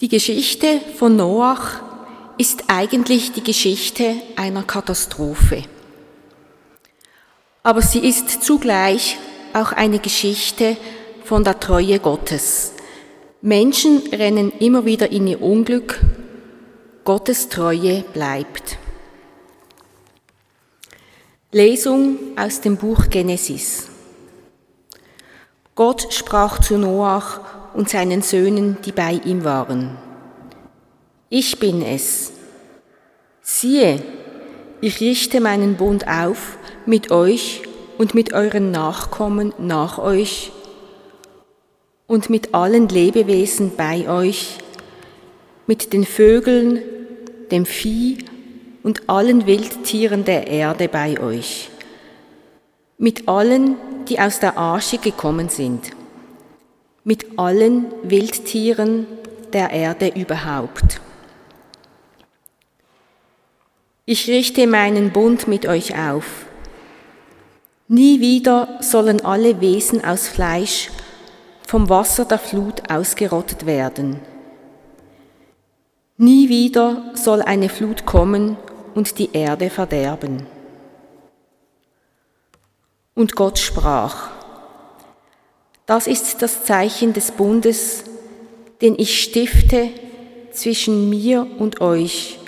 Die Geschichte von Noach ist eigentlich die Geschichte einer Katastrophe. Aber sie ist zugleich auch eine Geschichte von der Treue Gottes. Menschen rennen immer wieder in ihr Unglück, Gottes Treue bleibt. Lesung aus dem Buch Genesis. Gott sprach zu Noach und seinen Söhnen, die bei ihm waren. Ich bin es. Siehe, ich richte meinen Bund auf mit euch und mit euren Nachkommen nach euch und mit allen Lebewesen bei euch, mit den Vögeln, dem Vieh und allen Wildtieren der Erde bei euch, mit allen, die aus der Arche gekommen sind, mit allen Wildtieren der Erde überhaupt. Ich richte meinen Bund mit euch auf. Nie wieder sollen alle Wesen aus Fleisch vom Wasser der Flut ausgerottet werden. Nie wieder soll eine Flut kommen und die Erde verderben. Und Gott sprach, das ist das Zeichen des Bundes, den ich stifte zwischen mir und euch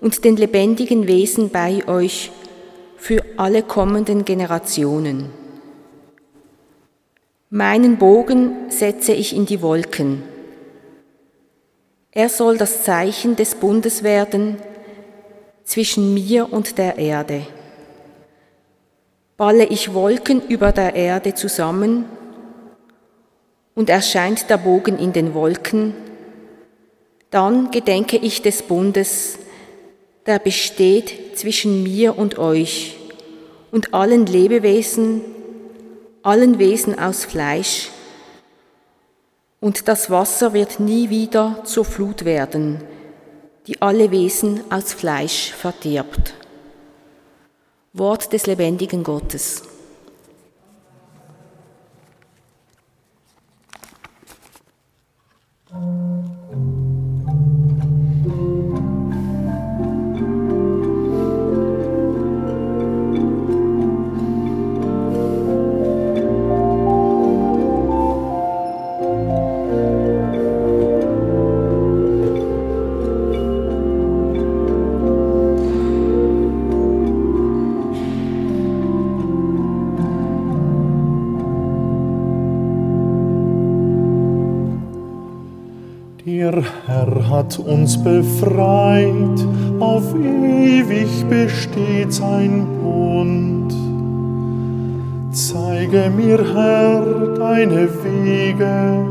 und den lebendigen Wesen bei euch für alle kommenden Generationen. Meinen Bogen setze ich in die Wolken. Er soll das Zeichen des Bundes werden zwischen mir und der Erde. Balle ich Wolken über der Erde zusammen und erscheint der Bogen in den Wolken, dann gedenke ich des Bundes, der besteht zwischen mir und euch und allen Lebewesen, allen Wesen aus Fleisch, und das Wasser wird nie wieder zur Flut werden, die alle Wesen aus Fleisch verdirbt. Wort des lebendigen Gottes. Hat uns befreit, auf ewig besteht sein Bund. Zeige mir, Herr, deine Wege,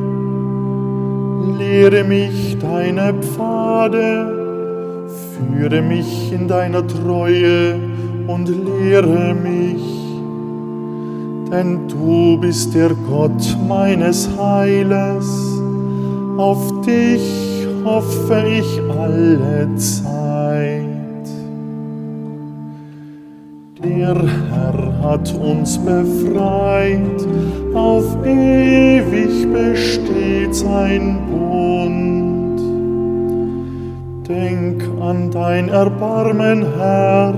lehre mich deine Pfade, führe mich in deiner Treue und lehre mich, denn du bist der Gott meines Heiles, auf dich hoffe ich alle Zeit. Der Herr hat uns befreit, auf ewig besteht sein Bund. Denk an dein Erbarmen, Herr,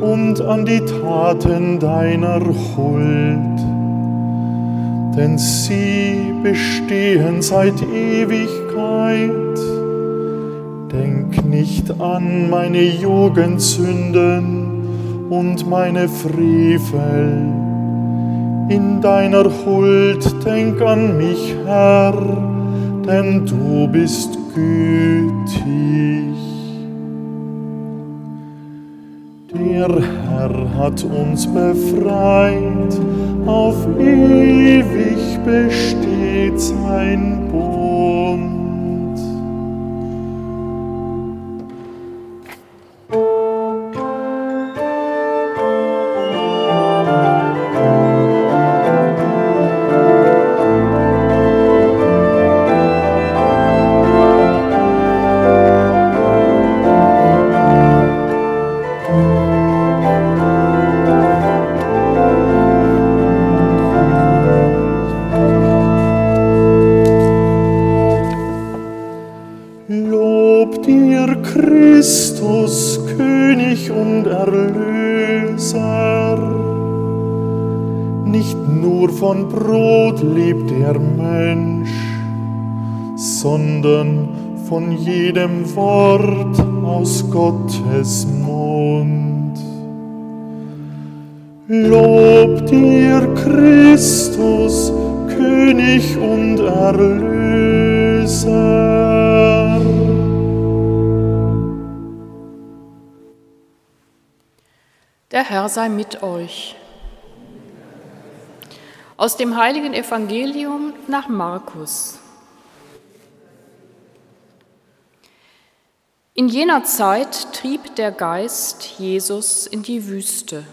und an die Taten deiner Huld, denn sie bestehen seit Ewigkeit. Denk nicht an meine Jugendsünden und meine Frevel. In deiner Huld denk an mich, Herr, denn du bist gütig. Der Herr hat uns befreit, auf ewig besteht sein Bund. Mensch, sondern von jedem Wort aus Gottes Mund. Lob dir, Christus, König und Erlöser. Der Herr sei mit euch. Aus dem heiligen Evangelium nach Markus. In jener Zeit trieb der Geist Jesus in die Wüste.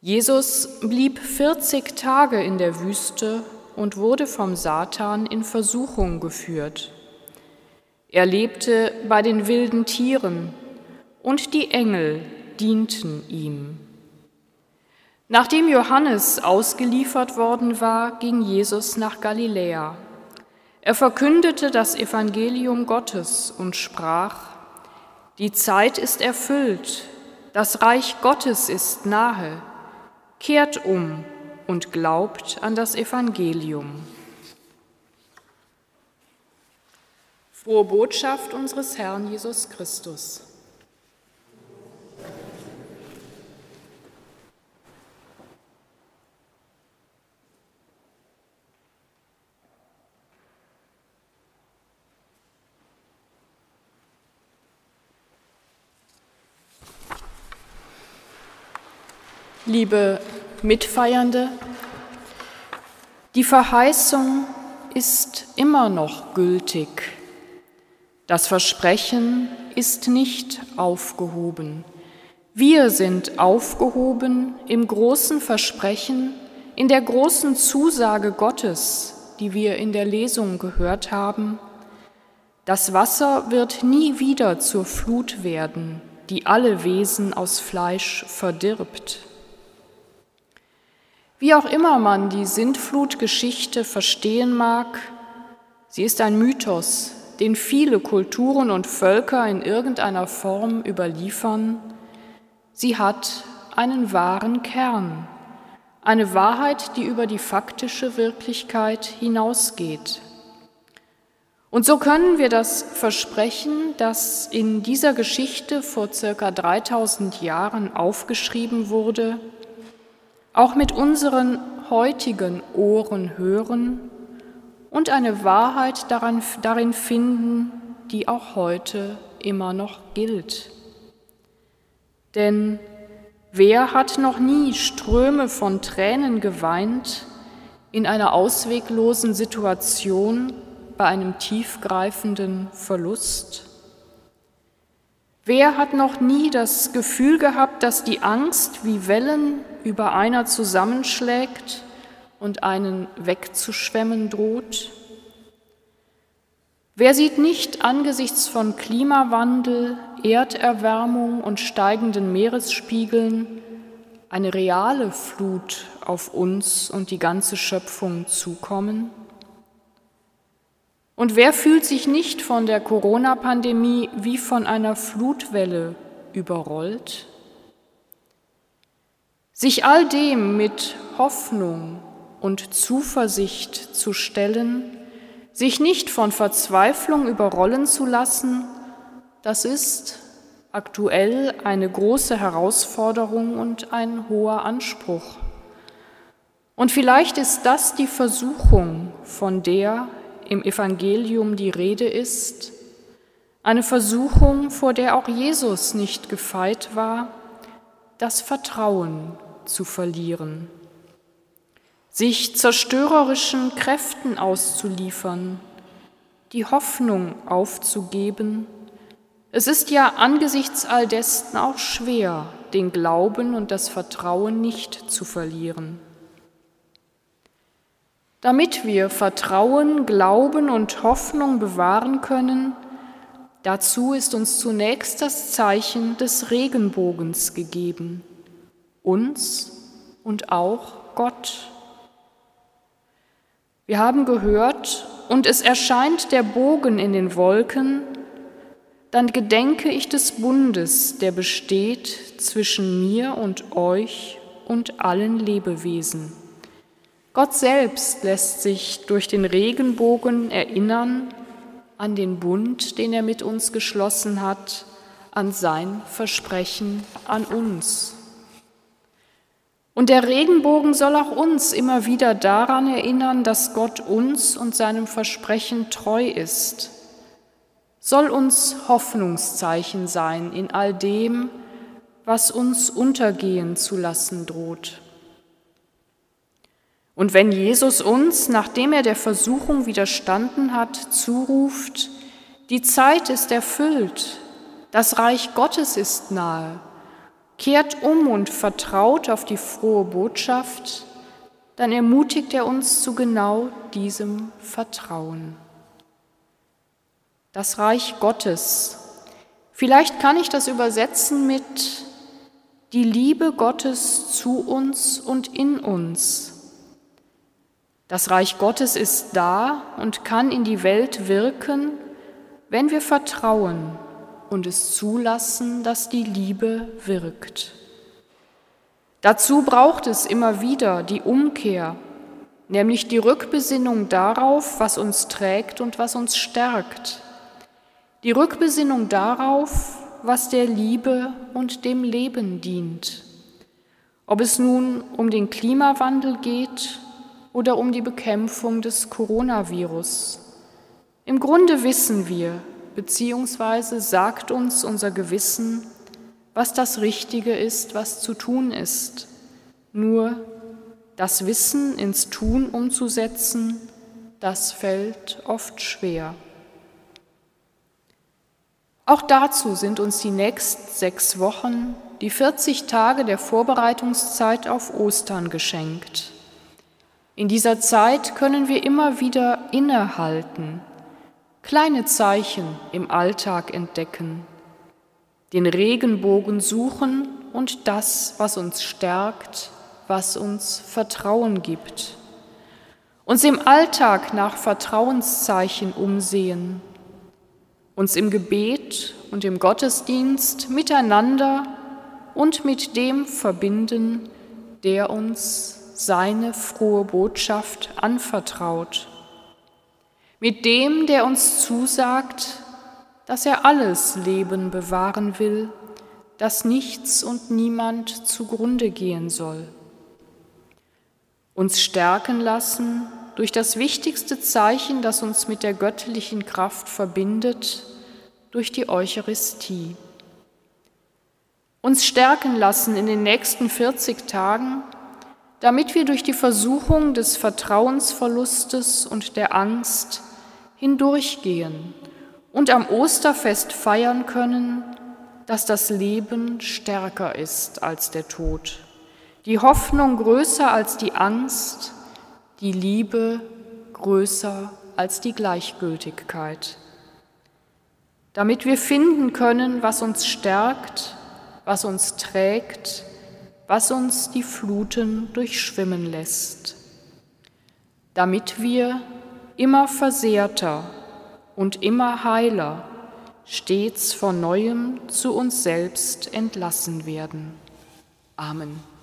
Jesus blieb 40 Tage in der Wüste und wurde vom Satan in Versuchung geführt. Er lebte bei den wilden Tieren und die Engel dienten ihm. Nachdem Johannes ausgeliefert worden war, ging Jesus nach Galiläa. Er verkündete das Evangelium Gottes und sprach, Die Zeit ist erfüllt, das Reich Gottes ist nahe, kehrt um und glaubt an das Evangelium. Frohe Botschaft unseres Herrn Jesus Christus. Liebe Mitfeiernde, die Verheißung ist immer noch gültig. Das Versprechen ist nicht aufgehoben. Wir sind aufgehoben im großen Versprechen, in der großen Zusage Gottes, die wir in der Lesung gehört haben. Das Wasser wird nie wieder zur Flut werden, die alle Wesen aus Fleisch verdirbt. Wie auch immer man die Sintflutgeschichte verstehen mag, sie ist ein Mythos, den viele Kulturen und Völker in irgendeiner Form überliefern. Sie hat einen wahren Kern, eine Wahrheit, die über die faktische Wirklichkeit hinausgeht. Und so können wir das Versprechen, das in dieser Geschichte vor circa 3000 Jahren aufgeschrieben wurde, auch mit unseren heutigen Ohren hören und eine Wahrheit daran, darin finden, die auch heute immer noch gilt. Denn wer hat noch nie Ströme von Tränen geweint in einer ausweglosen Situation bei einem tiefgreifenden Verlust? Wer hat noch nie das Gefühl gehabt, dass die Angst wie Wellen über einer zusammenschlägt und einen wegzuschwemmen droht? Wer sieht nicht angesichts von Klimawandel, Erderwärmung und steigenden Meeresspiegeln eine reale Flut auf uns und die ganze Schöpfung zukommen? Und wer fühlt sich nicht von der Corona-Pandemie wie von einer Flutwelle überrollt? Sich all dem mit Hoffnung und Zuversicht zu stellen, sich nicht von Verzweiflung überrollen zu lassen, das ist aktuell eine große Herausforderung und ein hoher Anspruch. Und vielleicht ist das die Versuchung, von der im Evangelium die Rede ist, eine Versuchung, vor der auch Jesus nicht gefeit war, das Vertrauen zu verlieren, sich zerstörerischen Kräften auszuliefern, die Hoffnung aufzugeben. Es ist ja angesichts all dessen auch schwer, den Glauben und das Vertrauen nicht zu verlieren. Damit wir Vertrauen, Glauben und Hoffnung bewahren können, dazu ist uns zunächst das Zeichen des Regenbogens gegeben, uns und auch Gott. Wir haben gehört, und es erscheint der Bogen in den Wolken, dann gedenke ich des Bundes, der besteht zwischen mir und euch und allen Lebewesen. Gott selbst lässt sich durch den Regenbogen erinnern an den Bund, den er mit uns geschlossen hat, an sein Versprechen an uns. Und der Regenbogen soll auch uns immer wieder daran erinnern, dass Gott uns und seinem Versprechen treu ist soll uns Hoffnungszeichen sein in all dem, was uns untergehen zu lassen droht. Und wenn Jesus uns, nachdem er der Versuchung widerstanden hat, zuruft, die Zeit ist erfüllt, das Reich Gottes ist nahe, kehrt um und vertraut auf die frohe Botschaft, dann ermutigt er uns zu genau diesem Vertrauen das Reich Gottes. Vielleicht kann ich das übersetzen mit die Liebe Gottes zu uns und in uns. Das Reich Gottes ist da und kann in die Welt wirken, wenn wir vertrauen und es zulassen, dass die Liebe wirkt. Dazu braucht es immer wieder die Umkehr, nämlich die Rückbesinnung darauf, was uns trägt und was uns stärkt. Die Rückbesinnung darauf, was der Liebe und dem Leben dient. Ob es nun um den Klimawandel geht oder um die Bekämpfung des Coronavirus. Im Grunde wissen wir, beziehungsweise sagt uns unser Gewissen, was das Richtige ist, was zu tun ist. Nur das Wissen ins Tun umzusetzen, das fällt oft schwer. Auch dazu sind uns die nächsten sechs Wochen, die 40 Tage der Vorbereitungszeit auf Ostern geschenkt. In dieser Zeit können wir immer wieder innehalten, kleine Zeichen im Alltag entdecken, den Regenbogen suchen und das, was uns stärkt, was uns Vertrauen gibt. Uns im Alltag nach Vertrauenszeichen umsehen uns im Gebet und im Gottesdienst miteinander und mit dem verbinden, der uns seine frohe Botschaft anvertraut, mit dem, der uns zusagt, dass er alles Leben bewahren will, dass nichts und niemand zugrunde gehen soll, uns stärken lassen durch das wichtigste Zeichen, das uns mit der göttlichen Kraft verbindet, durch die Eucharistie. Uns stärken lassen in den nächsten 40 Tagen, damit wir durch die Versuchung des Vertrauensverlustes und der Angst hindurchgehen und am Osterfest feiern können, dass das Leben stärker ist als der Tod, die Hoffnung größer als die Angst, die Liebe größer als die Gleichgültigkeit, damit wir finden können, was uns stärkt, was uns trägt, was uns die Fluten durchschwimmen lässt, damit wir immer versehrter und immer heiler stets von neuem zu uns selbst entlassen werden. Amen.